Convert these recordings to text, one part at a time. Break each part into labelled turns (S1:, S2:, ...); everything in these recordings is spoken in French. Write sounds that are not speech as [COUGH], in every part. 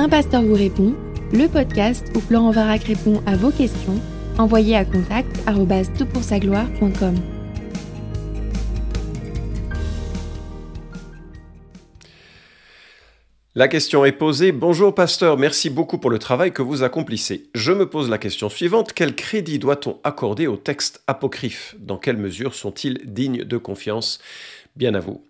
S1: Un pasteur vous répond, le podcast où Florent Varac répond à vos questions, envoyez à contact gloire.com
S2: La question est posée. Bonjour pasteur, merci beaucoup pour le travail que vous accomplissez. Je me pose la question suivante. Quel crédit doit-on accorder aux textes apocryphes Dans quelle mesure sont-ils dignes de confiance? Bien à vous.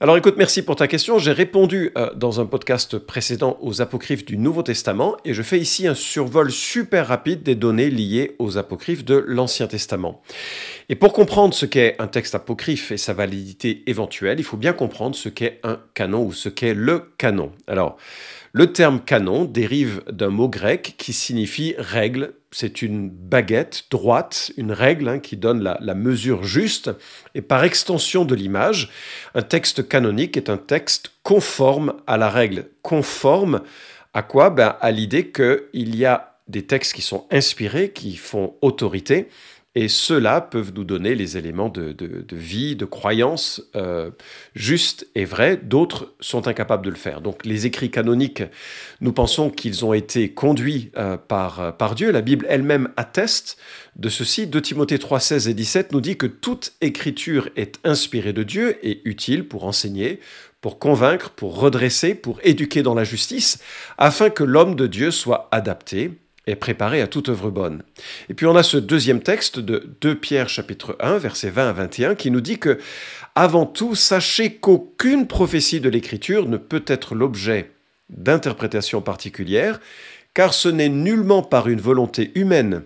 S2: Alors écoute, merci pour ta question. J'ai répondu euh, dans un podcast précédent aux apocryphes du Nouveau Testament et je fais ici un survol super rapide des données liées aux apocryphes de l'Ancien Testament. Et pour comprendre ce qu'est un texte apocryphe et sa validité éventuelle, il faut bien comprendre ce qu'est un canon ou ce qu'est le canon. Alors, le terme canon dérive d'un mot grec qui signifie règle. C'est une baguette droite, une règle hein, qui donne la, la, mesure juste. Et par extension de l'image, un texte canonique est un texte conforme à la règle. Conforme à quoi? Ben, À l'idée qu'il y a des textes qui sont inspirés, qui font autorité, et ceux-là peuvent nous donner les éléments de, vie, de croyance euh, justes et vrais. D'autres sont incapables de le faire. Donc les écrits canoniques, nous pensons qu'ils ont été conduits euh, par, par Dieu. La Bible elle-même atteste de ceci. De Timothée 3, 16 et 17 nous dit que toute écriture est inspirée de Dieu et utile pour enseigner, pour convaincre, pour redresser, pour éduquer dans la justice, afin que l'homme de Dieu soit adapté est préparé à toute œuvre bonne. Et puis on a ce deuxième texte de 2 Pierre chapitre 1 versets 20 à 21 qui nous dit que avant tout sachez qu'aucune prophétie de l'écriture ne peut être l'objet d'interprétation particulière car ce n'est nullement par une volonté humaine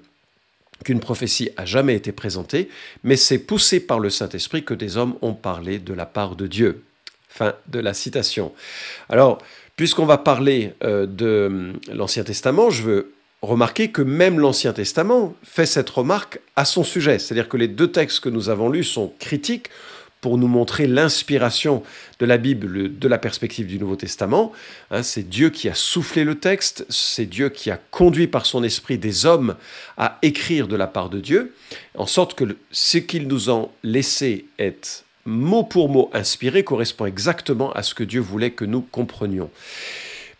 S2: qu'une prophétie a jamais été présentée, mais c'est poussé par le Saint-Esprit que des hommes ont parlé de la part de Dieu. Fin de la citation. Alors, puisqu'on va parler euh, de l'Ancien Testament, je veux remarquez que même l'Ancien Testament fait cette remarque à son sujet. C'est-à-dire que les deux textes que nous avons lus sont critiques pour nous montrer l'inspiration de la Bible de la perspective du Nouveau Testament. Hein, c'est Dieu qui a soufflé le texte, c'est Dieu qui a conduit par son esprit des hommes à écrire de la part de Dieu, en sorte que ce qu'ils nous ont laissé est mot pour mot inspiré correspond exactement à ce que Dieu voulait que nous comprenions.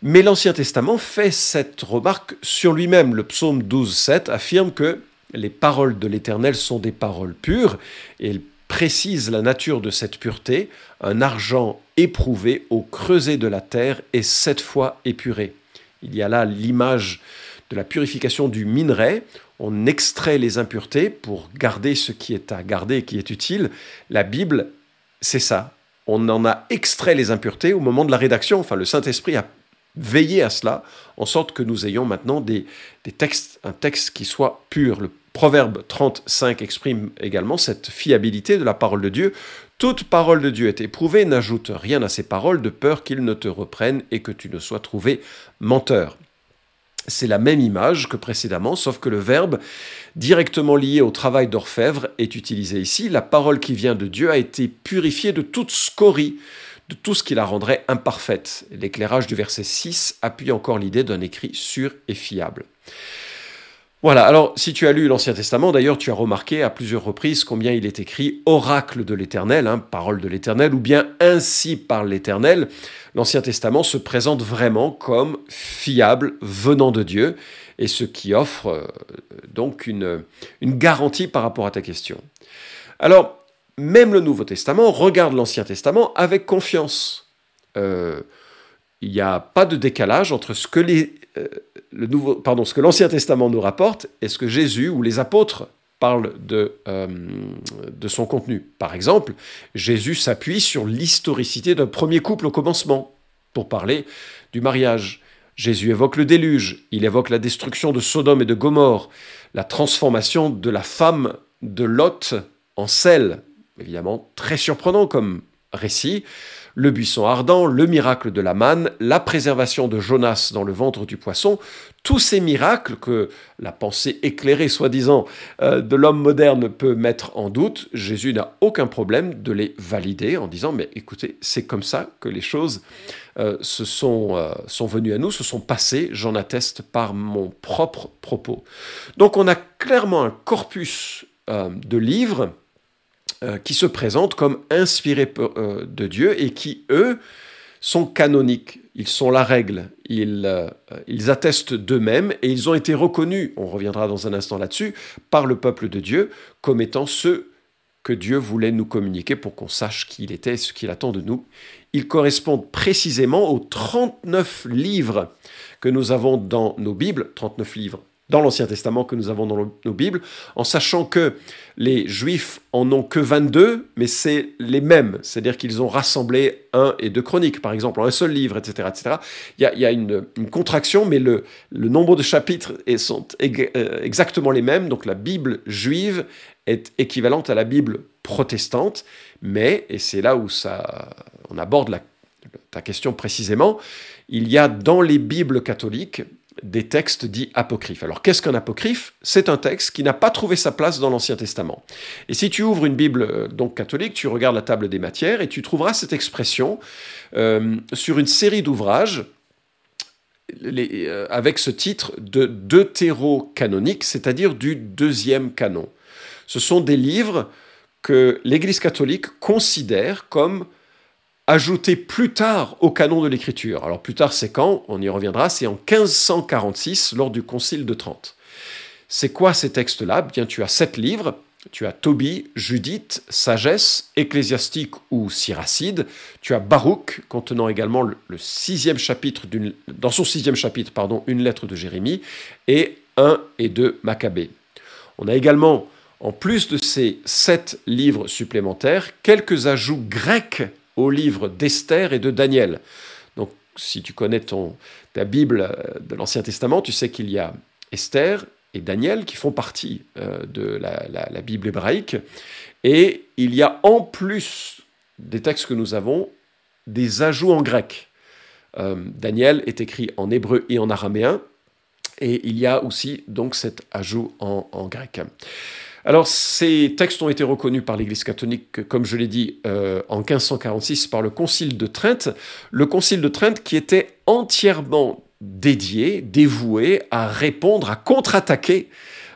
S2: Mais l'Ancien Testament fait cette remarque sur lui-même. Le psaume 12, 7 affirme que les paroles de l'Éternel sont des paroles pures, et il précise la nature de cette pureté, un argent éprouvé au creuset de la terre et sept fois épuré. Il y a là l'image de la purification du minerai. On extrait les impuretés pour garder ce qui est à garder et qui est utile. La Bible, c'est ça. On en a extrait les impuretés au moment de la rédaction. Enfin, le Saint-Esprit a veiller à cela, en sorte que nous ayons maintenant un texte qui soit pur. Le Proverbe 35 exprime également cette fiabilité de la parole de Dieu. Toute parole de Dieu est éprouvée, n'ajoute rien à ces paroles de peur qu'il ne te reprenne et que tu ne sois trouvé menteur. C'est la même image que précédemment, sauf que le verbe directement lié au travail d'orfèvre est utilisé ici. La parole qui vient de Dieu a été purifiée de toute scorie, de tout ce qui la rendrait imparfaite. L'éclairage du verset 6 appuie encore l'idée d'un écrit sûr et fiable. Voilà, alors si tu as lu l'Ancien Testament, d'ailleurs tu as remarqué à plusieurs reprises combien il est écrit oracle de l'Éternel, hein, parole de l'Éternel, ou bien ainsi par l'Éternel. L'Ancien Testament se présente vraiment comme fiable venant de Dieu, et ce qui offre euh, donc une, une garantie par rapport à ta question. Alors, même le Nouveau Testament regarde l'Ancien Testament avec confiance. Euh, il n'y a pas de décalage entre ce que, euh, le nouveau, pardon, ce que l'Ancien Testament nous rapporte et ce que Jésus ou les apôtres parlent de, euh, de son contenu. Par exemple, Jésus s'appuie sur l'historicité d'un premier couple au commencement pour parler du mariage. Jésus évoque le déluge, il évoque la destruction de Sodome et de Gomorre, la transformation de la femme de Lot en sel évidemment très surprenant comme récit. Le buisson ardent, le miracle de la manne, la préservation de Jonas dans le ventre du poisson, tous ces miracles que la pensée éclairée, soi-disant, euh, de l'homme moderne peut mettre en doute, Jésus n'a aucun problème de les valider en disant, mais écoutez, c'est comme ça que les choses euh, se sont, euh, sont venues à nous, se sont passées, j'en atteste par mon propre propos. Donc on a clairement un corpus de livres euh, qui se présentent comme inspirés euh, de Dieu et qui, eux, sont canoniques, ils sont la règle, ils, euh, ils attestent d'eux-mêmes et ils ont été reconnus, on reviendra dans un instant là-dessus, par le peuple de Dieu comme étant ceux que Dieu voulait nous communiquer pour qu'on sache qui il était et ce qu'il attend de nous. Ils correspondent précisément aux 39 livres que nous avons dans nos Bibles, 39 livres dans l'Ancien Testament que nous avons dans nos Bibles, en sachant que les Juifs en ont que 22, mais c'est les mêmes, c'est-à-dire qu'ils ont rassemblé un et deux chroniques, par exemple, en un seul livre, etc. etc. Il y a, une, contraction, mais le, nombre de chapitres est, sont euh, exactement les mêmes, donc la Bible juive est équivalente à la Bible protestante, mais, et c'est là où ça, on aborde ta question précisément, il y a dans les Bibles catholiques des textes dits apocryphes. Alors qu'est-ce qu'un apocryphe? C'est un texte qui n'a pas trouvé sa place dans l'Ancien Testament. Et si tu ouvres une Bible euh, donc catholique, tu regardes la table des matières et tu trouveras cette expression euh, sur une série d'ouvrages euh, avec ce titre de deutéro-canonique, c'est-à-dire du deuxième canon. Ce sont des livres que l'Église catholique considère comme ajouté plus tard au canon de l'écriture. Alors plus tard, c'est quand? On y reviendra, c'est en 1546, lors du Concile de Trente. C'est quoi ces textes-là? Bien, tu as sept livres. Tu as Tobie, Judith, Sagesse, Ecclésiastique ou Siracide. Tu as Baruch, contenant également dans son sixième chapitre, pardon, une lettre de Jérémie, et un et deux Maccabée. On a également, en plus de ces sept livres supplémentaires, quelques ajouts grecs au livre d'Esther et de Daniel. Donc, si tu connais ton, ta Bible euh, de l'Ancien Testament, tu sais qu'il y a Esther et Daniel qui font partie euh, de la, Bible hébraïque. Et il y a en plus des textes que nous avons, des ajouts en grec. Euh, Daniel est écrit en hébreu et en araméen, et il y a aussi donc cet ajout en, en grec. Alors, ces textes ont été reconnus par l'Église catholique, comme je l'ai dit, euh, en 1546 par le Concile de Trente. Le Concile de Trente qui était entièrement dédié, dévoué à répondre, à contre-attaquer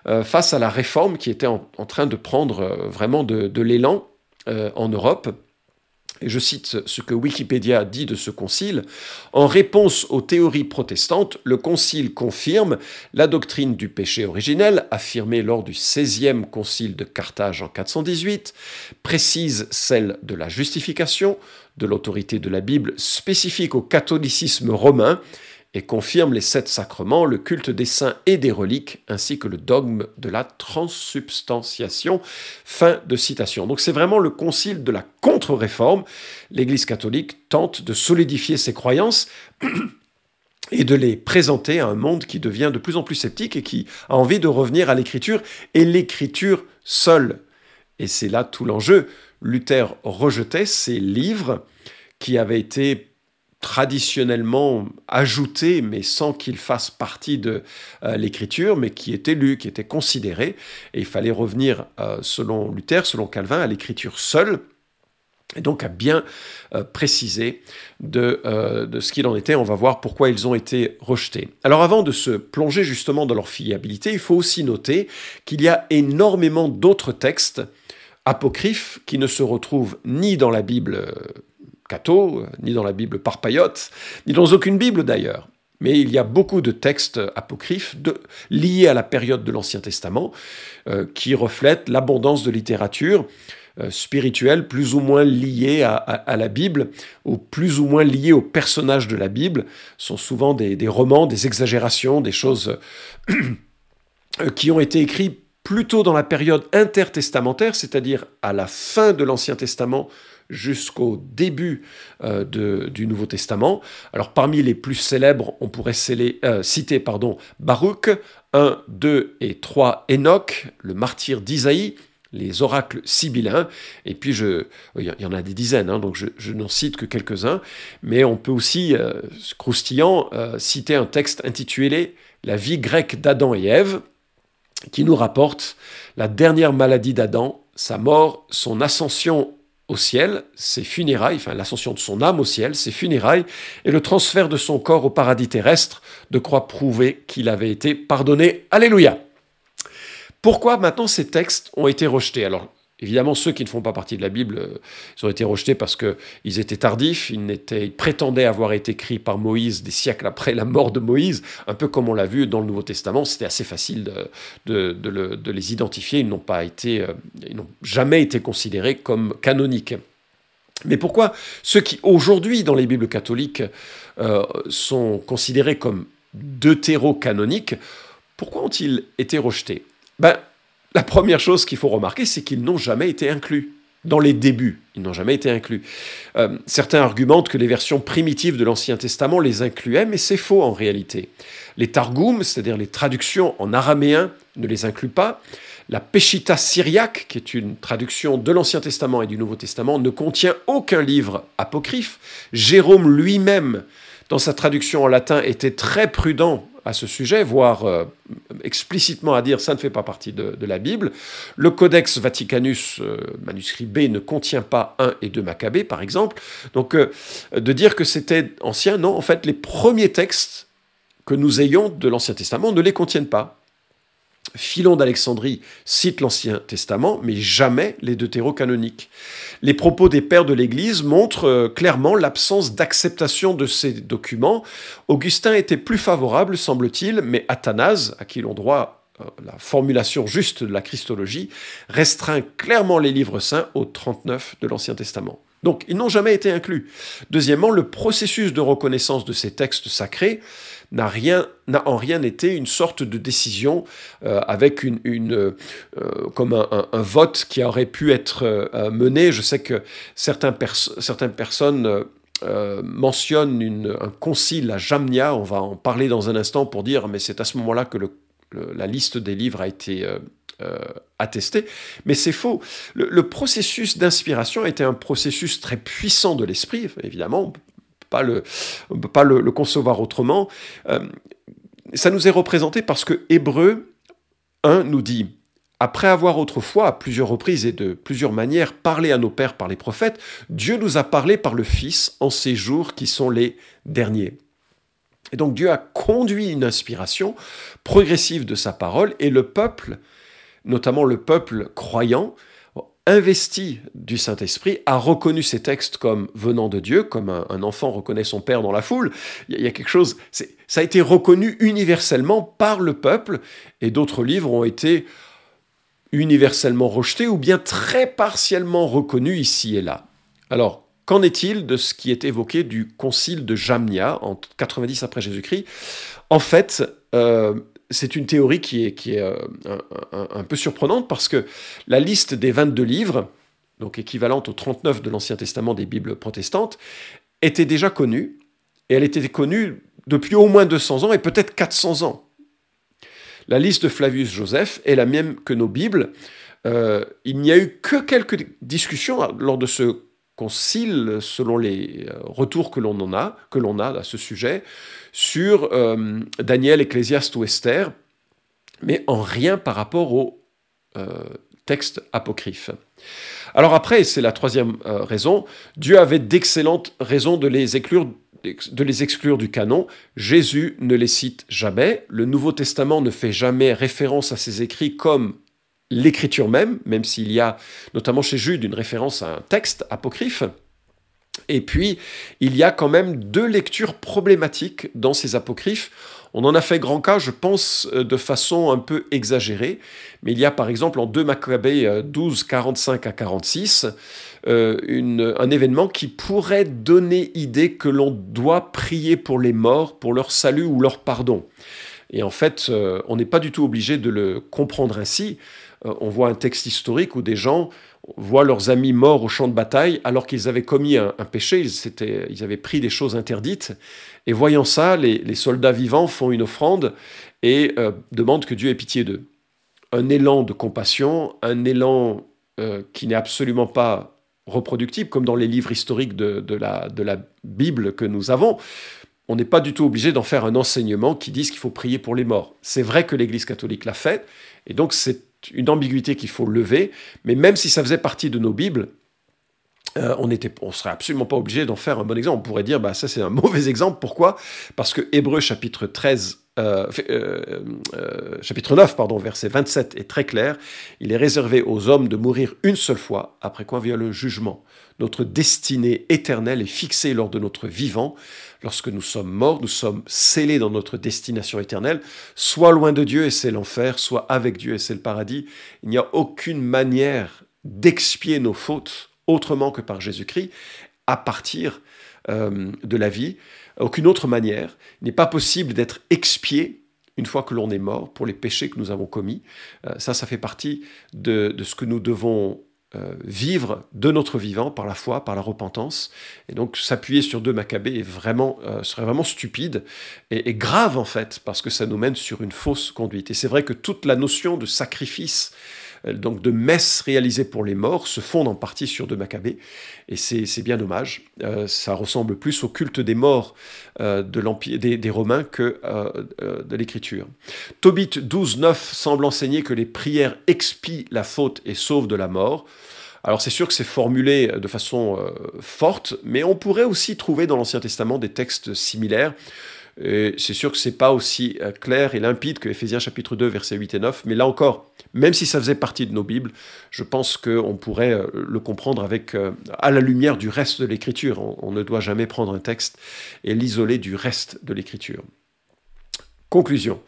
S2: euh, face à la réforme qui était en, train de prendre euh, vraiment de l'élan en Europe et je cite ce que Wikipédia dit de ce concile, en réponse aux théories protestantes, le concile confirme la doctrine du péché originel, affirmée lors du 16e concile de Carthage en 418, précise celle de la justification, de l'autorité de la Bible spécifique au catholicisme romain, et confirme les sept sacrements, le culte des saints et des reliques, ainsi que le dogme de la transsubstantiation. Fin de citation. Donc c'est vraiment le concile de la contre-réforme. L'Église catholique tente de solidifier ses croyances et de les présenter à un monde qui devient de plus en plus sceptique et qui a envie de revenir à l'écriture et l'écriture seule. Et c'est là tout l'enjeu. Luther rejetait ces livres qui avaient été traditionnellement ajouté, mais sans qu'il fasse partie de euh, l'écriture, mais qui était lu, qui était considéré. Et il fallait revenir, euh, selon Luther, selon Calvin, à l'écriture seule, et donc à bien euh, préciser de, de ce qu'il en était. On va voir pourquoi ils ont été rejetés. Alors avant de se plonger justement dans leur fiabilité, il faut aussi noter qu'il y a énormément d'autres textes apocryphes qui ne se retrouvent ni dans la Bible Cato, ni dans la Bible Parpayotte, ni dans aucune Bible d'ailleurs. Mais il y a beaucoup de textes apocryphes liés à la période de l'Ancien Testament euh, qui reflètent l'abondance de littérature euh, spirituelle plus ou moins liée à, la Bible ou plus ou moins liée aux personnages de la Bible. Ce sont souvent des, des romans, des exagérations, des choses euh, qui ont été écrites plutôt dans la période intertestamentaire, c'est-à-dire à la fin de l'Ancien Testament jusqu'au début euh, du Nouveau Testament. Alors parmi les plus célèbres, on pourrait euh, citer pardon, Baruch, 1, 2 et 3 Enoch, le martyr d'Isaïe, les oracles sibyllins, et puis je, il y en a des dizaines, hein, donc je, n'en cite que quelques-uns, mais on peut aussi, euh, croustillant, citer un texte intitulé La vie grecque d'Adam et Ève, qui nous rapporte la dernière maladie d'Adam, sa mort, son ascension au ciel, ses funérailles, enfin l'ascension de son âme au ciel, ses funérailles, et le transfert de son corps au paradis terrestre, de croix prouver qu'il avait été pardonné. Alléluia. Pourquoi maintenant ces textes ont été rejetés? Alors, Évidemment, ceux qui ne font pas partie de la Bible, euh, ils ont été rejetés parce qu'ils étaient tardifs, ils, prétendaient avoir été écrits par Moïse des siècles après la mort de Moïse, un peu comme on l'a vu dans le Nouveau Testament, c'était assez facile de, de, les identifier, ils n'ont pas été, euh, ils n'ont jamais été considérés comme canoniques. Mais pourquoi ceux qui aujourd'hui dans les Bibles catholiques euh, sont considérés comme deutéro-canoniques, pourquoi ont-ils été rejetés? Ben, la première chose qu'il faut remarquer, c'est qu'ils n'ont jamais été inclus. Dans les débuts, ils n'ont jamais été inclus. Euh, certains argumentent que les versions primitives de l'Ancien Testament les incluaient, mais c'est faux en réalité. Les Targums, c'est-à-dire les traductions en araméen, ne les incluent pas. La Peshitta syriaque, qui est une traduction de l'Ancien Testament et du Nouveau Testament, ne contient aucun livre apocryphe. Jérôme lui-même, dans sa traduction en latin, était très prudent à ce sujet, voire euh, explicitement à dire ça ne fait pas partie de, la Bible. Le Codex Vaticanus, euh, manuscrit B, ne contient pas 1 et 2 Maccabées, par exemple. Donc, euh, de dire que c'était ancien, non, en fait, les premiers textes que nous ayons de l'Ancien Testament ne les contiennent pas. Philon d'Alexandrie cite l'Ancien Testament, mais jamais les deutérocanoniques. Les propos des pères de l'Église montrent euh, clairement l'absence d'acceptation de ces documents. Augustin était plus favorable, semble-t-il, mais Athanase, à qui l'on doit euh, la formulation juste de la Christologie, restreint clairement les livres saints au 39 de l'Ancien Testament. Donc, ils n'ont jamais été inclus. Deuxièmement, le processus de reconnaissance de ces textes sacrés n'a rien n'a en rien été une sorte de décision euh, avec une, une euh, comme un, vote qui aurait pu être euh, mené. Je sais que certains certaines personnes mentionnent une, un concile à Jamnia. On va en parler dans un instant pour dire, mais c'est à ce moment-là que le, la liste des livres a été attestée. Mais c'est faux. Le, le processus d'inspiration était un processus très puissant de l'esprit, évidemment pas le, peut pas le, concevoir autrement. Euh, ça nous est représenté parce que Hébreu 1 nous dit après avoir autrefois, à plusieurs reprises et de plusieurs manières, parlé à nos pères par les prophètes, Dieu nous a parlé par le Fils en ces jours qui sont les derniers. Et donc Dieu a conduit une inspiration progressive de sa parole et le peuple, notamment le peuple croyant, investi du Saint-Esprit, a reconnu ces textes comme venant de Dieu, comme un, enfant reconnaît son père dans la foule. Il y, a quelque chose, ça a été reconnu universellement par le peuple, et d'autres livres ont été universellement rejetés ou bien très partiellement reconnus ici et là. Alors, qu'en est-il de ce qui est évoqué du concile de Jamnia en 90 après Jésus-Christ? En fait, euh, c'est une théorie qui est, qui euh, un, peu surprenante parce que la liste des 22 livres, donc équivalente aux 39 de l'Ancien Testament des Bibles protestantes, était déjà connue, et elle était connue depuis au moins 200 ans et peut-être 400 ans. La liste de Flavius Joseph est la même que nos Bibles. Euh, il n'y a eu que quelques discussions lors de ce concile, selon les euh, retours que l'on a à ce sujet, sur euh, Daniel, Ecclésiaste ou Esther, mais en rien par rapport au euh, texte apocryphe. Alors après, c'est la troisième raison, Dieu avait d'excellentes raisons de les exclure de les exclure du canon. Jésus ne les cite jamais. Le Nouveau Testament ne fait jamais référence à ses écrits comme l'écriture même, même s'il y a notamment chez Jude une référence à un texte apocryphe. Et puis, il y a quand même deux lectures problématiques dans ces apocryphes. On en a fait grand cas, je pense, euh, de façon un peu exagérée, mais il y a par exemple en 2 Maccabées 12, 45 à 46, euh, un événement qui pourrait donner idée que l'on doit prier pour les morts, pour leur salut ou leur pardon. Et en fait, euh, on n'est pas du tout obligé de le comprendre ainsi. Euh, on voit un texte historique où des gens voient leurs amis morts au champ de bataille alors qu'ils avaient commis un, péché, ils, avaient pris des choses interdites. Et voyant ça, les, soldats vivants font une offrande et euh, demandent que Dieu ait pitié d'eux. Un élan de compassion, un élan euh, qui n'est absolument pas reproductible, comme dans les livres historiques de, la, de la Bible que nous avons. On n'est pas du tout obligé d'en faire un enseignement qui dise qu'il faut prier pour les morts. C'est vrai que l'Église catholique l'a fait, et donc c'est une ambiguïté qu'il faut lever, mais même si ça faisait partie de nos Bibles, euh, on ne serait absolument pas obligé d'en faire un bon exemple. On pourrait dire, bah, ça c'est un [LAUGHS] mauvais exemple. Pourquoi? Parce que Hébreu chapitre 13 euh, euh, euh, chapitre 9, pardon, verset 27 est très clair. Il est réservé aux hommes de mourir une seule fois, après quoi vient le jugement. Notre destinée éternelle est fixée lors de notre vivant. Lorsque nous sommes morts, nous sommes scellés dans notre destination éternelle, soit loin de Dieu et c'est l'enfer, soit avec Dieu et c'est le paradis. Il n'y a aucune manière d'expier nos fautes autrement que par Jésus-Christ à partir de la vie aucune autre manière. Il n'est pas possible d'être expié une fois que l'on est mort pour les péchés que nous avons commis. Euh, ça, ça fait partie de, ce que nous devons euh, vivre de notre vivant par la foi, par la repentance. Et donc s'appuyer sur deux Maccabées est vraiment, euh, serait vraiment stupide et, grave en fait, parce que ça nous mène sur une fausse conduite. Et c'est vrai que toute la notion de sacrifice euh, donc de messes réalisées pour les morts se fondent en partie sur de Maccabée, et c'est bien dommage. Euh, ça ressemble plus au culte des morts euh, de des, des, Romains que de l'Écriture. Tobit 12.9 semble enseigner que les prières expient la faute et sauvent de la mort. Alors c'est sûr que c'est formulé de façon forte, mais on pourrait aussi trouver dans l'Ancien Testament des textes similaires. C'est sûr que c'est pas aussi clair et limpide que Ephésiens chapitre 2 versets 8 et 9, mais là encore, même si ça faisait partie de nos Bibles, je pense qu'on pourrait euh, le comprendre avec, euh, à la lumière du reste de l'Écriture. On, ne doit jamais prendre un texte et l'isoler du reste de l'Écriture. Conclusion.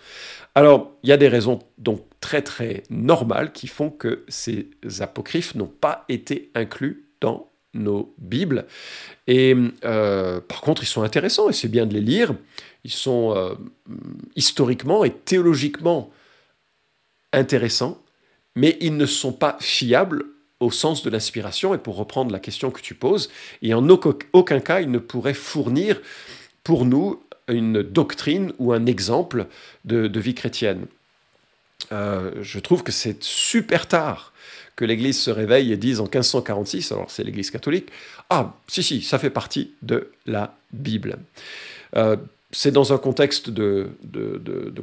S2: Alors, il y a des raisons donc très très normales qui font que ces apocryphes n'ont pas été inclus dans nos Bibles. Et euh, par contre, ils sont intéressants et c'est bien de les lire. Ils sont historiquement et théologiquement intéressants, mais ils ne sont pas fiables au sens de l'inspiration, et pour reprendre la question que tu poses, et en aucun cas ils ne pourraient fournir pour nous une doctrine ou un exemple de, vie chrétienne. Euh, je trouve que c'est super tard que l'Église se réveille et dise en 1546, alors c'est l'Église catholique, ah si si, ça fait partie de la Bible. Euh, c'est dans un contexte de,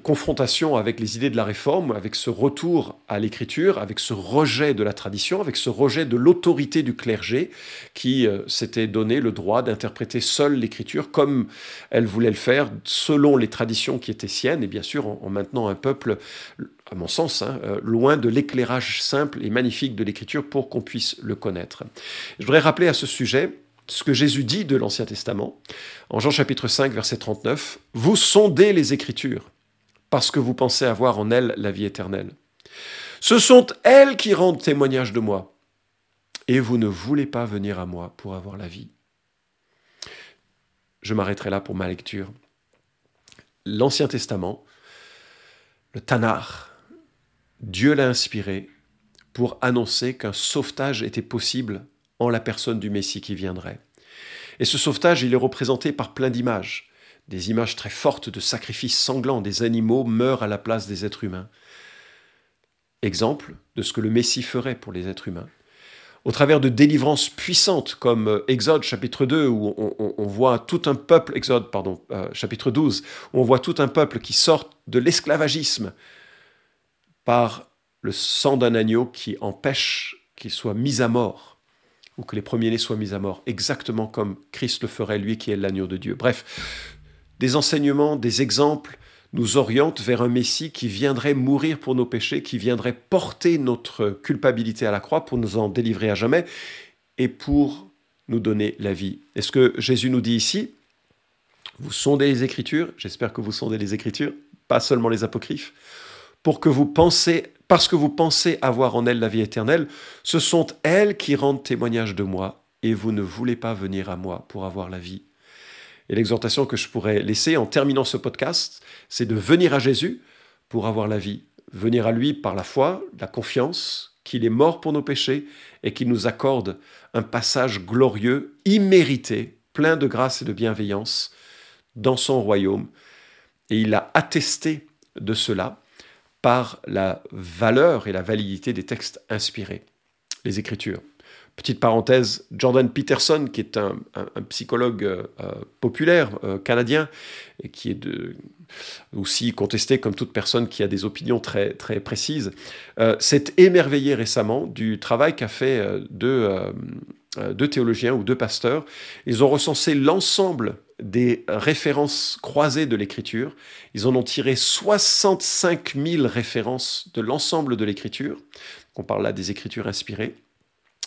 S2: confrontation avec les idées de la réforme, avec ce retour à l'écriture, avec ce rejet de la tradition, avec ce rejet de l'autorité du clergé qui euh, s'était donné le droit d'interpréter seul l'écriture comme elle voulait le faire, selon les traditions qui étaient siennes, et bien sûr en, maintenant un peuple, à mon sens, hein, euh, loin de l'éclairage simple et magnifique de l'écriture pour qu'on puisse le connaître. Je voudrais rappeler à ce sujet ce que Jésus dit de l'Ancien Testament, en Jean chapitre 5, verset 39, Vous sondez les Écritures, parce que vous pensez avoir en elles la vie éternelle. Ce sont elles qui rendent témoignage de moi, et vous ne voulez pas venir à moi pour avoir la vie. Je m'arrêterai là pour ma lecture. L'Ancien Testament, le Tanar, Dieu l'a inspiré pour annoncer qu'un sauvetage était possible en la personne du Messie qui viendrait. Et ce sauvetage, il est représenté par plein d'images, des images très fortes de sacrifices sanglants, des animaux meurent à la place des êtres humains. Exemple de ce que le Messie ferait pour les êtres humains. Au travers de délivrances puissantes comme euh, Exode chapitre 2 où on, voit tout un peuple, Exode pardon, euh, chapitre 12, où on voit tout un peuple qui sort de l'esclavagisme par le sang d'un agneau qui empêche qu'il soit mis à mort ou que les premiers-nés soient mis à mort, exactement comme Christ le ferait, lui qui est l'agneau de Dieu. Bref, des enseignements, des exemples nous orientent vers un Messie qui viendrait mourir pour nos péchés, qui viendrait porter notre culpabilité à la croix pour nous en délivrer à jamais et pour nous donner la vie. est ce que Jésus nous dit ici, vous sondez les Écritures, j'espère que vous sondez les Écritures, pas seulement les apocryphes, pour que vous pensez parce que vous pensez avoir en elles la vie éternelle, ce sont elles qui rendent témoignage de moi, et vous ne voulez pas venir à moi pour avoir la vie. Et l'exhortation que je pourrais laisser en terminant ce podcast, c'est de venir à Jésus pour avoir la vie. Venir à lui par la foi, la confiance qu'il est mort pour nos péchés et qu'il nous accorde un passage glorieux, immérité, plein de grâce et de bienveillance dans son royaume. Et il a attesté de cela par la valeur et la validité des textes inspirés, les Écritures. Petite parenthèse, Jordan Peterson, qui est un, psychologue euh, populaire euh, canadien et qui est aussi contesté comme toute personne qui a des opinions très, très précises, euh, s'est émerveillé récemment du travail qu'a fait deux, deux, théologiens ou deux pasteurs. Ils ont recensé l'ensemble des références croisées de l'écriture. Ils en ont tiré 65 000 références de l'ensemble de l'écriture. On parle là des écritures inspirées.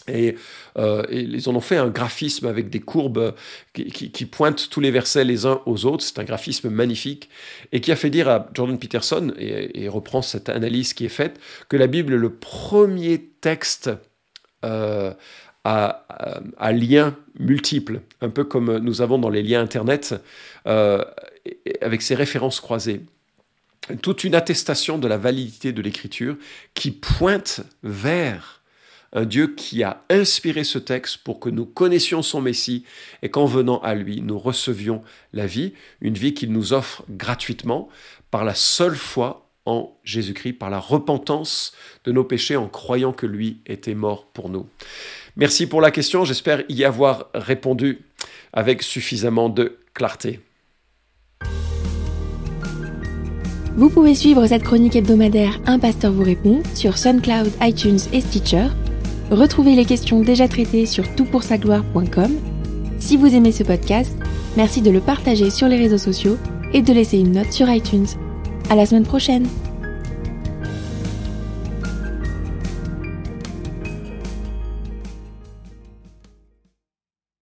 S2: Et, euh, ils en ont fait un graphisme avec des courbes qui, pointent tous les versets les uns aux autres. C'est un graphisme magnifique et qui a fait dire à Jordan Peterson, et, reprend cette analyse qui est faite, que la Bible est le premier texte euh, à, liens multiples, un peu comme nous avons dans les liens Internet, euh, avec ces références croisées. Toute une attestation de la validité de l'écriture qui pointe vers un Dieu qui a inspiré ce texte pour que nous connaissions son Messie et qu'en venant à lui, nous recevions la vie, une vie qu'il nous offre gratuitement par la seule foi en Jésus-Christ, par la repentance de nos péchés en croyant que lui était mort pour nous. Merci pour la question, j'espère y avoir répondu avec suffisamment de clarté.
S1: Vous pouvez suivre cette chronique hebdomadaire Un pasteur vous répond sur SoundCloud, iTunes et Stitcher Retrouvez les questions déjà traitées sur toutpoursagloire.com. Si vous aimez ce podcast, merci de le partager sur les réseaux sociaux et de laisser une note sur iTunes. À la semaine prochaine!